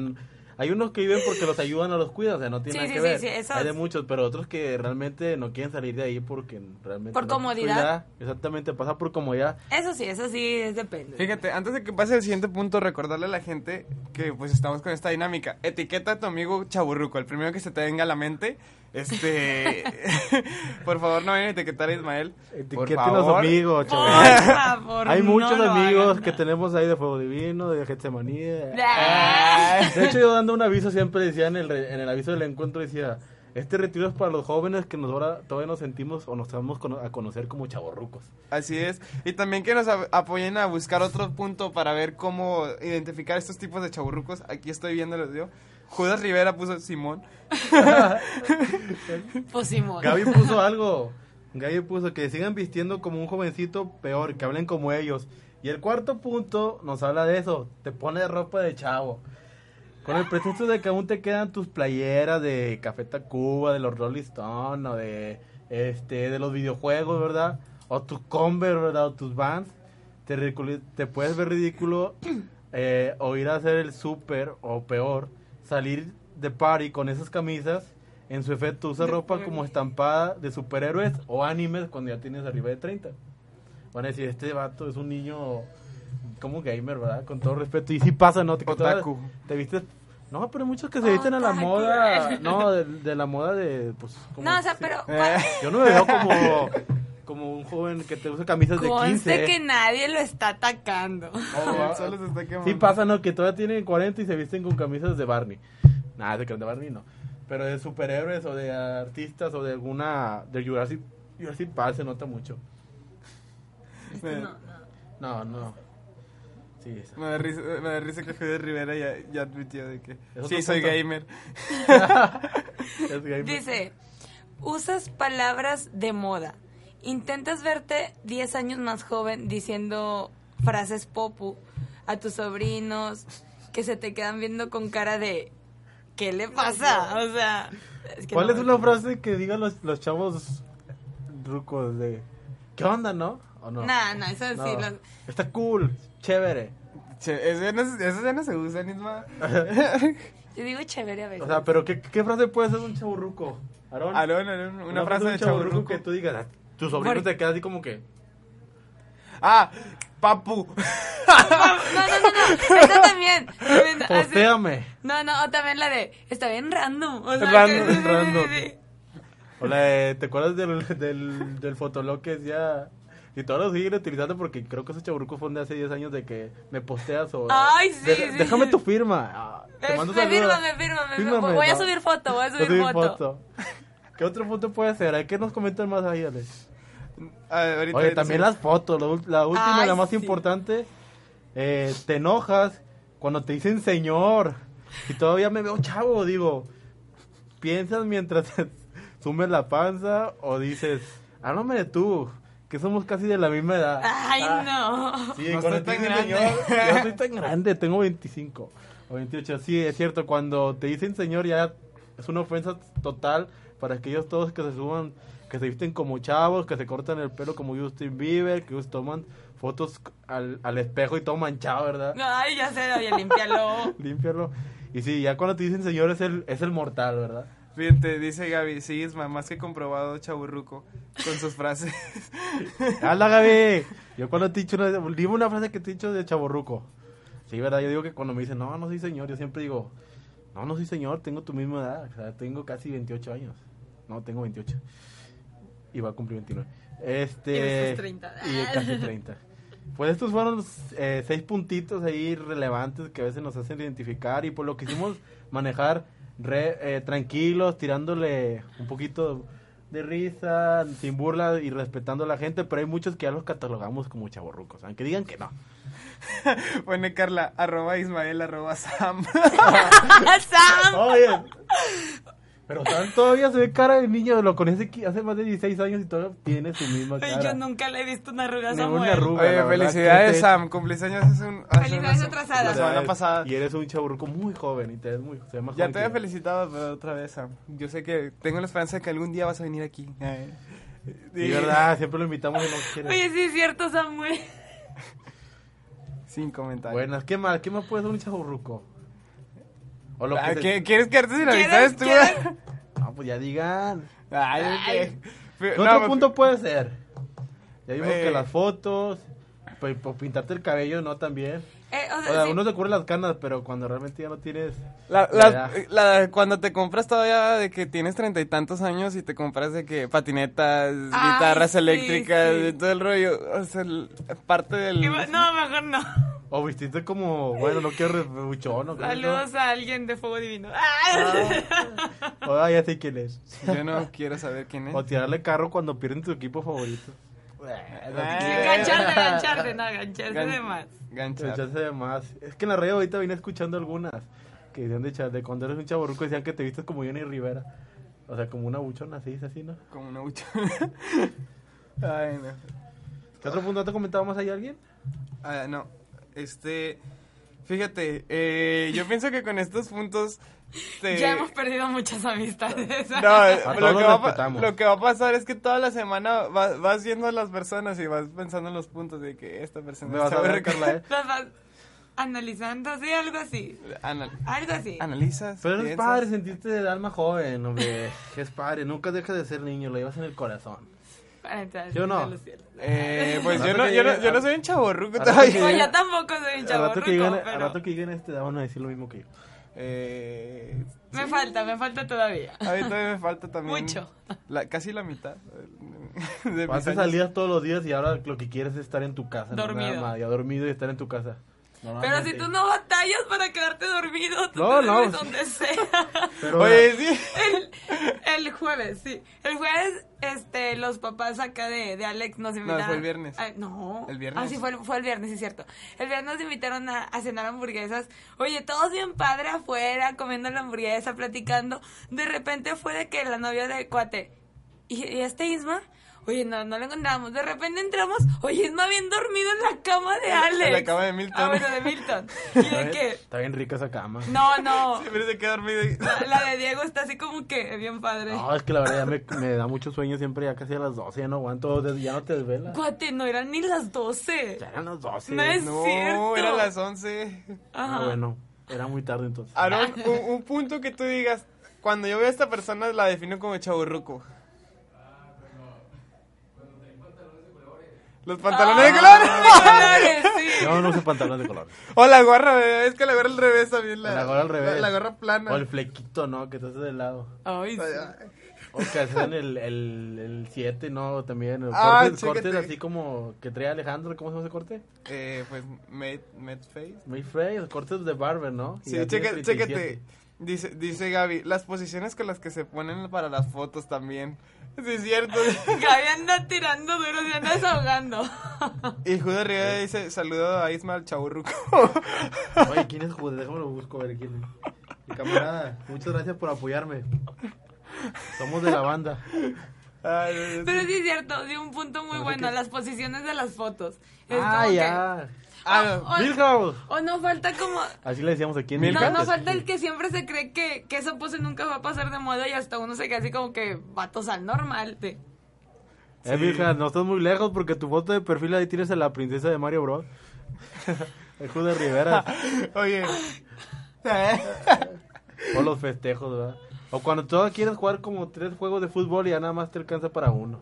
hay unos que viven porque los ayudan o los cuidan, o sea, no tiene Sí, nada sí, que sí, ver. sí, esos- Hay de muchos, pero otros que realmente no quieren salir de ahí porque realmente... Por no- comodidad. exactamente, pasa por comodidad. Eso sí, eso sí, es depende. Fíjate, antes de que pase el siguiente punto, recordarle a la gente que pues estamos con esta dinámica. Etiqueta a tu amigo chaburruco, el primero que se te venga a la mente. Este, por favor, no vayan a etiquetar a Ismael. Por Etiqueten a los amigos, Por chavos. favor, Hay no muchos lo amigos hagan. que tenemos ahí de Fuego Divino, de Getsemaní. Ah. De hecho, yo dando un aviso siempre decía en el, en el aviso del encuentro, decía, este retiro es para los jóvenes que nos ahora todavía nos sentimos o nos estamos a conocer como chavorrucos. Así es. Y también que nos apoyen a buscar otro punto para ver cómo identificar estos tipos de chaburrucos. Aquí estoy viéndolos yo. Judas Rivera puso Simón. Simón. Gaby puso algo. Gaby puso que sigan vistiendo como un jovencito peor, que hablen como ellos. Y el cuarto punto nos habla de eso. Te pone ropa de chavo. Con el pretexto de que aún te quedan tus playeras de Café Tacuba, de los Rolling Stones o de, este, de los videojuegos, ¿verdad? O tus Converse, ¿verdad? O tus Vans. Te, te puedes ver ridículo eh, o ir a hacer el súper o peor, salir de party con esas camisas. En su efecto, usa ropa como estampada de superhéroes o animes cuando ya tienes arriba de 30. Van a decir, este vato es un niño como gamer, ¿verdad? Con todo respeto. Y sí pasa, ¿no? Te, Otaku. te viste... No, pero hay muchos que se visten a la moda, no, de, de la moda de, pues... como- No, o sea, sí. pero Yo no me veo como, como un joven que te usa camisas de 15. conste que nadie lo está atacando. Oh, Solo se está quemando. Sí pasa, ¿no? Que todavía tienen 40 y se visten con camisas de Barney. Nada, de de Barney no. Pero de superhéroes o de artistas o de alguna... De Jurassic, Jurassic Park se nota mucho. Eh, No, no. Sí, Sí, esa. Me da risa, me da risa que Fede Rivera ya, ya admitió de que sí, soy punto. gamer. Es gamer. Dice, usas palabras de moda. Intentas verte 10 años más joven diciendo frases popu a tus sobrinos que se te quedan viendo con cara de ¿qué le pasa? O sea, es que ¿Cuál no es una frase que digan los, los chavos rucos de ¿qué onda, no? ¿O no? Nah, no, eso No. sí lo- Está cool, chévere. Che, eso, ya no, se- usa, Nisma. Yo digo chévere a veces. O sea, pero ¿qué, qué frase puede ser un chaburruco? Aarón. Alón, una, frase de un chaburruco. que tú digas, ah, tu sobrino Por- te queda así como que Ah, papu. No, no, no, no. Esta también. también postéame. No, no, o también la de está bien random. O sea, Random, que- sí, sí, sí, random. O la de, ¿te acuerdas del, del, del fotolog que decía... Y todos lo siguen utilizando porque creo que esos chaburrucos fueron de hace 10 años de que me posteas o... Ay, sí, "Deja- sí, Déjame sí. tu firma. Ah, te Eh, mando me firma, me firma, me firma. Voy a ¿no? subir foto, voy a Voy subir foto. ¿Qué otra foto puede ser? ¿Hay que nos comentan más ahí, Alex? Ver, ahorita- Oye, ahorita también sí. las fotos, la, la última, Ay, la más sí. importante. eh, te enojas cuando te dicen señor. Y todavía me veo chavo, digo. ¿Piensas mientras te sumes la panza o dices, háblame de tú, que somos casi de la misma edad? Ay, Ah, no. Sí, No cuando estoy te tan dicen grande. señor, yo soy tan grande, tengo 25 o 28. Sí, es cierto, cuando te dicen señor ya es una ofensa total para aquellos todos que se suban, que se visten como chavos, que se cortan el pelo como Justin Bieber, que toman fotos al, al espejo y todo manchado, ¿verdad? Ay, ya sé, oye, límpialo. Límpialo. Y sí, ya cuando te dicen señor es el, es el mortal, ¿verdad? Fíjate, dice Gaby, sí, Isma, más que comprobado chaburruco con sus frases. ¡Hala, Gaby! Yo cuando te he dicho una, dime una frase que te he dicho de chaborruco. Sí, ¿verdad? Yo digo que cuando me dicen, no, no soy señor, yo siempre digo, no, no soy señor, tengo tu misma edad. O sea, tengo casi 28 años. No, tengo 28. Y va a cumplir 29. Este, Y de sus 30. Y casi 30. Pues estos fueron eh, seis puntitos ahí relevantes que a veces nos hacen identificar y por lo que hicimos manejar re- eh, tranquilos, tirándole un poquito de risa, sin burla y respetando a la gente, pero hay muchos que ya los catalogamos como chavorrucos, aunque digan que no. Pone Carla, arroba Ismael, arroba Sam. Sam. Oye, pero Sam todavía se ve cara de niño, lo conoce hace más de 16 años y todavía tiene su misma cara. yo nunca le he visto una arruga a una Samuel. arruga. Oye, la verdad, felicidades, te- Sam. Cumpleaños hace un. Felicidades atrasadas. La semana pasada. Y eres un chaburruco muy joven y te ves muy, se ve más Ya joven te había felicitado, pero otra vez, Sam. Yo sé que tengo la esperanza de que algún día vas a venir aquí. Sí, verdad, siempre lo invitamos y no quiere. Oye, sí es cierto, Samuel. Sin comentarios. Buenas, ¿qué más? ¿Qué más puede ser un chaburruco? O lo Ah, que ¿qué- ¿Quieres quedarte sin ¿Quieres- amistades tú? quieres? No, pues ya digan. Ay, Ay. ¿Qué no, otro pues- punto puede ser? Ya vimos Eh. que las fotos, pues, pues, pintarte el cabello, ¿no? También. Eh, o O sea, sea, sí. uno se cubre las canas, pero cuando realmente ya no tienes... La, la la- cuando te compras todavía de que tienes treinta y tantos años y te compras de que patinetas, Ay, guitarras sí, eléctricas, sí. y todo el rollo, o sea, el- parte del... No, mejor no. O vististe como, bueno, no quiero rebuchón, ¿no? Saludos a alguien de Fuego Divino. Ah. O ah, ya sé quién es. Yo no quiero saber quién es. O tirarle carro cuando pierden tu equipo favorito. Gancharse, gancharse, no, gancharse Gan- de más. Ganchar. Echarse de más. Es que en la radio ahorita vine escuchando algunas que decían de, de cuando eres un chaborruco decían que te vistes como Johnny Rivera. O sea, como una buchona, así, es así, ¿no? Como una bucha. Ay, no. ¿Qué otro punto te comentaba más ahí alguien? Ah, no. Este. Fíjate, eh, yo pienso que con estos puntos. te- Ya hemos perdido muchas amistades. No, lo que, va a, pa- respetamos. lo que va a pasar es que toda la semana va- vas viendo a las personas y vas pensando en los puntos de que esta persona Me vas a analizando, sí, algo así. Anal- Algo así. analizas. Pero es padre sentirte de alma joven, hombre. Es padre, nunca dejas de ser niño, lo llevas en el corazón. Para entrar ¿Sí o no? a los cielos. Eh, pues Al yo no, yo, no, yo no soy un chaborruco al todavía. No, yo tampoco soy un Al lleguen, al pero rato que lleguen a este van a decir lo mismo que yo. Eh, me falta, me falta todavía. a mí todavía me falta también. Mucho. la- casi la mitad. De mis Antes años. salías todos los días y ahora lo que quieres es estar en tu casa. no Dormido. nada más, ya dormido y estar en tu casa. Pero si tú no batallas para quedarte dormido, tú No, te no. donde sea. Pero, Oye, sí. El jueves, sí. El jueves, este, los papás acá de, de Alex nos invitaron. fue el viernes. Ay, no. ¿El viernes? Ah, sí, fue, el- fue el viernes, sí, es cierto. El viernes nos invitaron a, a cenar hamburguesas. Oye, todos bien padre afuera, comiendo la hamburguesa, platicando. De repente fue de que la novia de cuate. ¿Y, y este Isma? Oye, no, no lo encontramos. De repente entramos. Oye, Isma bien dormido en la cama de Alex. En la cama de Milton. Ah, bueno, de Milton. Y de que. Está bien rica esa cama. No, no. Siempre se queda dormido y... La, la de Diego está así como que bien padre. No, es que la verdad ya me, me da mucho sueño siempre, ya casi a las 12, ya no aguanto, ya no te desvelas. Cuate, no eran ni las 12. Ya eran las 12. No es- No, cierto. eran las 11. Ajá. Ah, bueno, era muy tarde entonces. Aaron, un, un punto que tú digas, cuando yo veo a esta persona la defino como chaburruco. Los pantalones de colores. Colores, sí. Yo no uso pantalones de color. O la gorra, es que la gorra al revés también. La, La gorra al revés. La, la gorra plana. O el flequito, ¿no? Que te hace de lado. Ay, sí. O que hacen el 7, el 7, ¿no? También. el Ah, cortes, cortes así como que trae Alejandro. ¿Cómo se llama ese corte? Eh, pues, made, made face. Muy Frey, cortes de barber, ¿no? Y Sí, ya tiene chécate, 37. chécate. Dice, dice Gaby, las posiciones con las que se ponen para las fotos también. Sí, es cierto. Gaby anda tirando duro, se anda desahogando. y Judas Rivera dice, saludo a Ismael Chaburruco. Oye, ¿quién es Jude? Déjame lo busco a ver quién es. Mi camarada, muchas gracias por apoyarme. Somos de la banda. Ay, Pero sí es cierto, dio un punto muy bueno, que- las posiciones de las fotos. Es Ah, que- ya. Ah, o, Milhouse. o no falta como... Así le decíamos aquí en No, Milka. no falta el que siempre se cree que, que esa pose nunca va a pasar de moda y hasta uno se queda así como que vatos al normal. de- Eh, Milhouse, no estás muy lejos porque tu foto de perfil ahí tienes a la princesa de Mario Bros. El Jude Rivera. Oye. O los festejos, ¿verdad? O cuando tú quieres jugar como tres juegos de fútbol y ya nada más te alcanza para uno.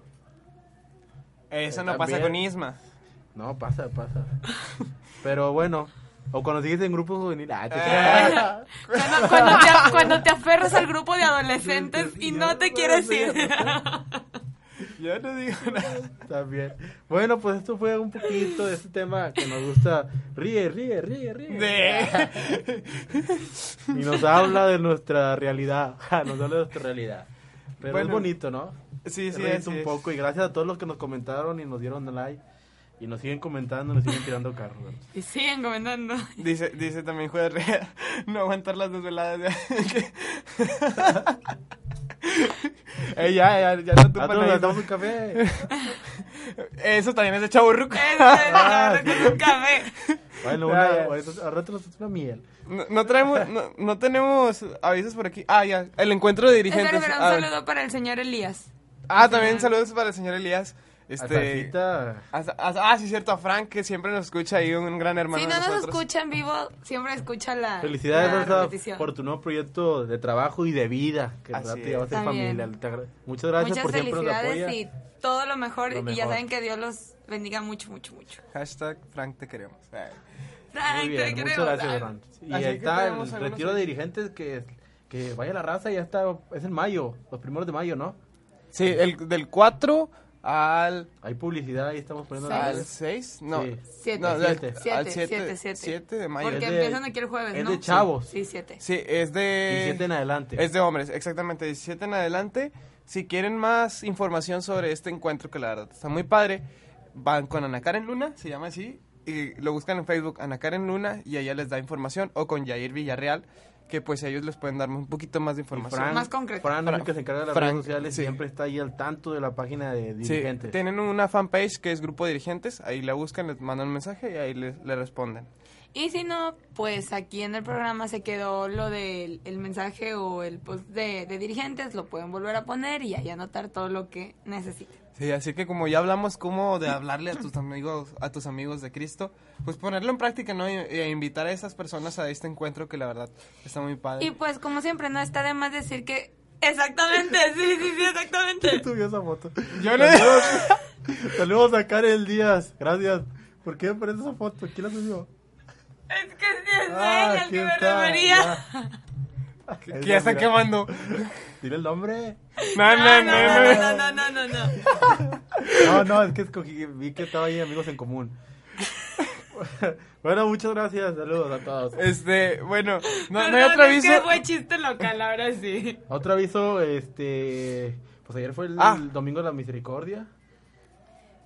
Eso Eh, no pasa con Isma. No, pasa, pasa. Pero bueno, o cuando sigues en grupos juveniles. Ah, te creas. Cuando, cuando te, cuando te aferras al grupo de adolescentes y no te quieres ir. Yo no digo nada. También. Bueno, pues esto fue un poquito de este tema que nos gusta. Ríe, ríe, ríe, ríe. De... Y nos habla de nuestra realidad. Nos habla de nuestra realidad. Pero Bueno. es bonito, ¿no? Sí, sí, así un es. poco. Y gracias a todos los que nos comentaron y nos dieron like. Y nos siguen comentando, nos siguen tirando carros. Y siguen comentando. Dice, dice también Juez Rivera, no aguantar las desveladas. de- eh, ya, ya, ya no tú, nos damos un café. Eso también es de chaburruco. Eso es un café. Bueno, una, al rato nos una miel. No, no traemos, no, no tenemos avisos por aquí. Ah, ya, el encuentro de dirigentes. Espera, espera, Ah, un saludo para el señor Elías. Ah, también saludos para el señor Elías. Este... Este, a- a- ah, sí, cierto, a Frank, que siempre nos escucha ahí, un gran hermano. Si no nos escucha en vivo, siempre escucha la, Felicidades, la Rosa, repetición. por tu nuevo proyecto de trabajo y de vida. Que Así a ser También. familia. Te Muchas gracias Muchas por siempre nos felicidades apoya. y todo lo mejor, Lo Y ya mejor. saben que Dios los bendiga mucho, mucho, mucho. Hashtag Frank, te queremos. Ay. Frank, Muy te bien, muchas queremos. gracias, Ay, Fran. Y Así ahí está el retiro de dirigentes que, que vaya la raza, ya está, es en mayo, los primeros de mayo, ¿no? Sí, el, del 4 al, Hay publicidad, ahí estamos poniendo Seis. al 6. No, Sí. Siete. no, Siete. del- Siete, al siete, 7, siete. 7 de mayo. Porque Es de- empiezan aquí el jueves, es ¿no? de chavos. Sí, siete. Sí, es de... 17 en adelante. Es de hombres, exactamente, 17 en adelante. Si quieren más información sobre este encuentro, que la verdad está muy padre, van con Ana Karen Luna, se llama así, y lo buscan en Facebook, Ana Karen Luna, y ella les da información, o con Jair Villarreal, que pues ellos les pueden dar un poquito más de información. Fran, Más concreto. Fran Fran- que se encarga de las Fran, redes sociales sí. siempre está ahí al tanto de la página de Sí, dirigentes. tienen una fanpage que es Grupo Dirigentes, ahí la buscan, les mandan un mensaje y ahí le, le responden. Y si no, pues aquí en el programa se quedó lo del el mensaje o el post de, de dirigentes, lo pueden volver a poner y ahí anotar todo lo que necesiten. Sí, así que como ya hablamos como de hablarle a tus amigos, a tus amigos de Cristo, pues ponerlo en práctica, ¿no? Y, e invitar a esas personas a este encuentro que la verdad está muy padre. Y pues como siempre, no está de más decir que... Exactamente, sí, sí, sí, exactamente. ¿Quién subió esa foto? Yo no Saludos, saludos a Karel Díaz, gracias. ¿Por qué me parece esa foto? ¿Quién la subió? Es que sí es Ah, ella el aquí que me está, refería. ya. que ya Mira, quemando. Dile el nombre. No, no, no, no. no, no, no, no, no. No, no, es que escogí, vi que estaba ahí amigos en común. Bueno, muchas gracias. Saludos a todos. Este, bueno, no, no hay otro es aviso. que fue chiste local, ahora sí. Otro aviso, este... Pues ayer fue el, Ah. Domingo de la Misericordia.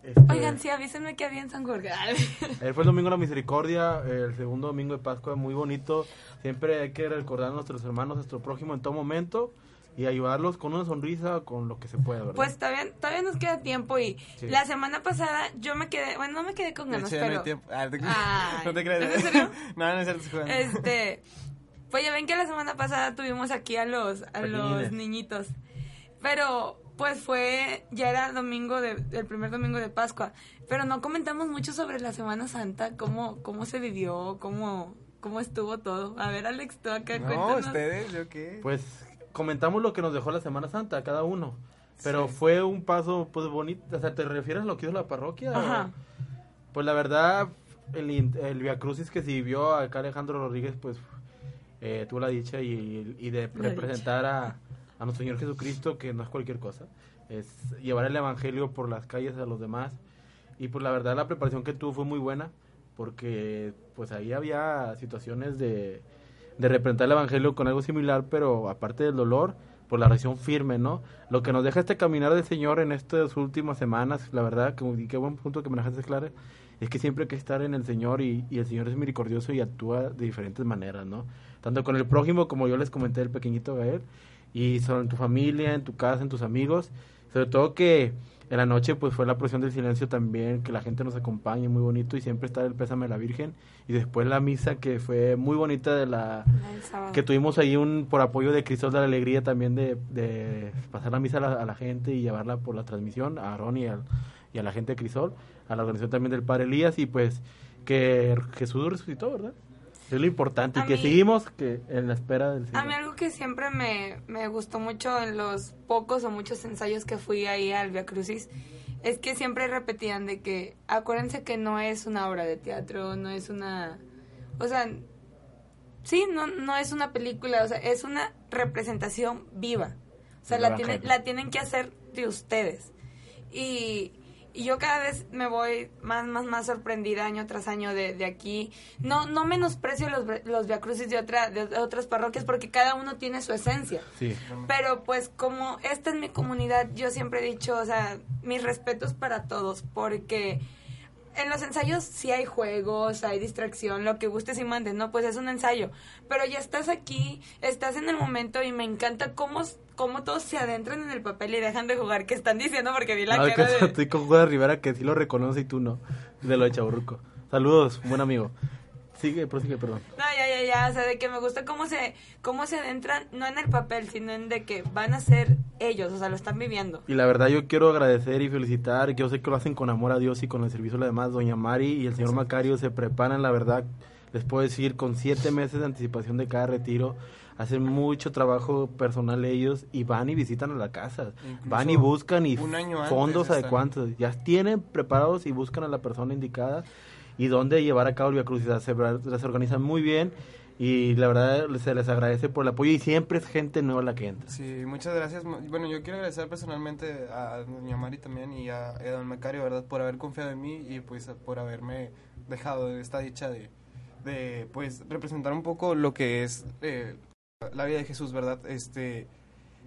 Este, Oigan, sí, avísenme que había en San Jorge. Ayer fue el Domingo de la Misericordia, el segundo domingo de Pascua, muy bonito. Siempre hay que recordar a nuestros hermanos, a nuestro prójimo en todo momento y ayudarlos con una sonrisa, con lo que se pueda, ¿verdad? Pues todavía, todavía nos queda tiempo y Sí. la semana pasada yo me quedé, bueno, no me quedé con ganas, ya no hay pero... tiempo. Ah, te- Ay, no te creas. ¿es en serio? no, no es cierto. Este, pues ya ven que la semana pasada tuvimos aquí a los a los niñitos. Pero pues fue ya era domingo de el primer domingo de Pascua, pero no comentamos mucho sobre la Semana Santa, cómo cómo se vivió, cómo cómo estuvo todo. A ver, Alex, tú acá No, cuéntanos. ustedes, ¿yo qué? Pues comentamos lo que nos dejó la Semana Santa cada uno. Pero Sí. fue un paso pues bonito. O sea, ¿te refieres a lo que hizo la parroquia? Ajá. Pues la verdad, el, el Via Crucis que se vivió acá Alejandro Rodríguez, pues eh, tuvo la dicha y, y de La representar a, a nuestro Señor Jesucristo, que no es cualquier cosa. Es llevar el Evangelio por las calles a los demás. Y pues la verdad la preparación que tuvo fue muy buena, porque pues ahí había situaciones de, de representar el Evangelio con algo similar, pero aparte del dolor, por la reacción firme, ¿no? Lo que nos deja este caminar del Señor en estas últimas semanas, la verdad, que, y qué buen punto que me dejaste claro, es que siempre hay que estar en el Señor y, y el Señor es misericordioso y actúa de diferentes maneras, ¿no? Tanto con el prójimo, como yo les comenté, el pequeñito Gael, y sobre en tu familia, en tu casa, en tus amigos, sobre todo que en la noche pues fue la procesión del silencio también, que la gente nos acompañe, muy bonito, y siempre está el pésame de la Virgen, y después la misa que fue muy bonita de la, que tuvimos ahí un por apoyo de Cristóbal de la Alegría también de, de pasar la misa a la, a la gente y llevarla por la transmisión a Aarón y, al- y a la gente de Crisol, a la organización también del Padre Elías y pues que Jesús resucitó, ¿verdad? Es lo importante A y que mí- seguimos que en la espera del A Señor. mí algo que siempre me, me gustó mucho en los pocos o muchos ensayos que fui ahí al Via Crucis es que siempre repetían de que acuérdense que no es una obra de teatro, no es una... O sea, sí, no, no es una película, o sea, es una representación viva. O sea, la, tiene- la tienen que hacer de ustedes. Y, y yo cada vez me voy más, más, más sorprendida año tras año de, de aquí. No, no menosprecio los, los viacrucis de, otra, de otras parroquias porque cada uno tiene su esencia. Sí. Pero pues como esta es mi comunidad, yo siempre he dicho, o sea, mis respetos para todos, porque en los ensayos sí hay juegos, hay distracción, lo que gustes y mandes, ¿no? Pues es un ensayo. Pero ya estás aquí, estás en el momento y me encanta cómo, cómo todos se adentran en el papel y dejan de jugar. ¿Qué están diciendo? Porque vi la Ah, cara que de... estoy con Juan Rivera que sí lo reconoce y tú no, de lo de Chaburruco. Saludos, buen amigo. Sigue, prosigue, perdón. No, ya, ya, ya, o sea, de que me gusta cómo se, cómo se adentran, no en el papel, sino en de que van a ser ellos, o sea, lo están viviendo. Y la verdad yo quiero agradecer y felicitar, yo sé que lo hacen con amor a Dios y con el servicio de los demás. Doña Mari y el señor Macario se preparan, la verdad, les puedo decir, con siete meses de anticipación de cada retiro. Hacen mucho trabajo personal ellos y van y visitan a la casa. Incluso van y buscan y un año antes fondos adecuados. Ya tienen preparados y buscan a la persona indicada y dónde llevar a cabo el Via Crucis. Se, se organizan muy bien y la verdad se les agradece por el apoyo y siempre es gente nueva la que entra. Sí, muchas gracias. Bueno, yo quiero agradecer personalmente a doña Mari también y a, a don Macario, ¿verdad? Por haber confiado en mí y pues por haberme dejado esta dicha de, de pues representar un poco lo que es eh, la vida de Jesús, ¿verdad? Este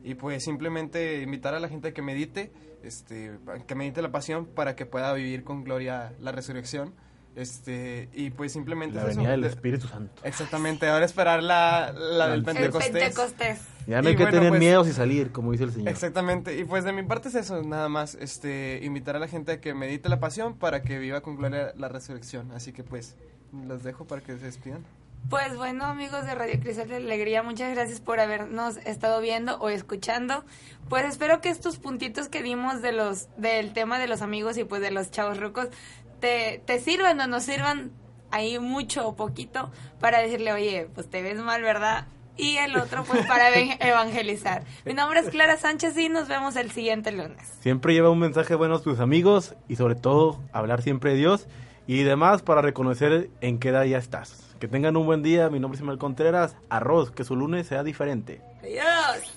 y pues simplemente invitar a la gente a que medite, este, que medite la pasión para que pueda vivir con gloria la resurrección. Este, y pues simplemente La es eso, del de- Espíritu Santo. Exactamente, ahora esperar la, la del El El Pentecostés. Pentecostés. Ya no Y hay que bueno, tener pues- miedo y salir, como dice el Señor. Exactamente, y pues de mi parte es eso, nada más, este, invitar a la gente a que medite la pasión para que viva con gloria la resurrección, así que pues los dejo para que se despidan. Pues bueno, amigos de Radio Cristal de Alegría, muchas gracias por habernos estado viendo o escuchando. Pues espero que estos puntitos que dimos de los del tema de los amigos y pues de los chavos rucos te, te sirvan o nos sirvan ahí mucho o poquito para decirle, oye, pues te ves mal, ¿verdad? Y el otro pues para evan- evangelizar. Mi nombre es Clara Sánchez y nos vemos el siguiente lunes. Siempre lleva un mensaje bueno a tus amigos y sobre todo hablar siempre de Dios y demás para reconocer en qué edad ya estás. Que tengan un buen día, mi nombre es Ismael Contreras, arroz, que su lunes sea diferente. Adiós.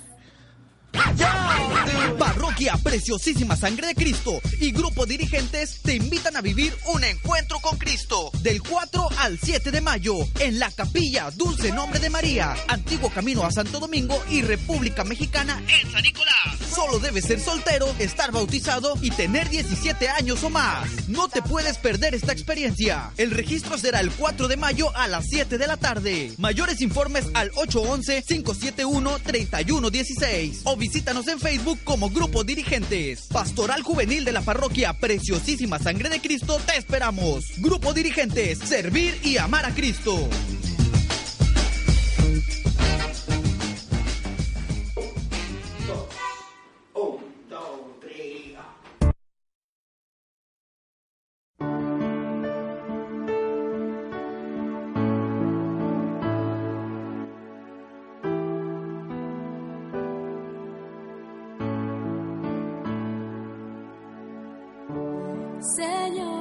Parroquia Preciosísima Sangre de Cristo y Grupo Dirigentes te invitan a vivir un encuentro con Cristo del 4 al 7 de mayo en la Capilla Dulce Nombre de María, Antiguo Camino a Santo Domingo y República Mexicana en San Nicolás. Solo debes ser soltero, estar bautizado y tener 17 años o más. No te puedes perder esta experiencia. El registro será el 4 de mayo a las 7 de la tarde. Mayores informes al 811-571-3116 o visítanos en Facebook como Grupo Dirigentes. Pastoral Juvenil de la Parroquia Preciosísima Sangre de Cristo te esperamos. Grupo Dirigentes, servir y amar a Cristo. Señor,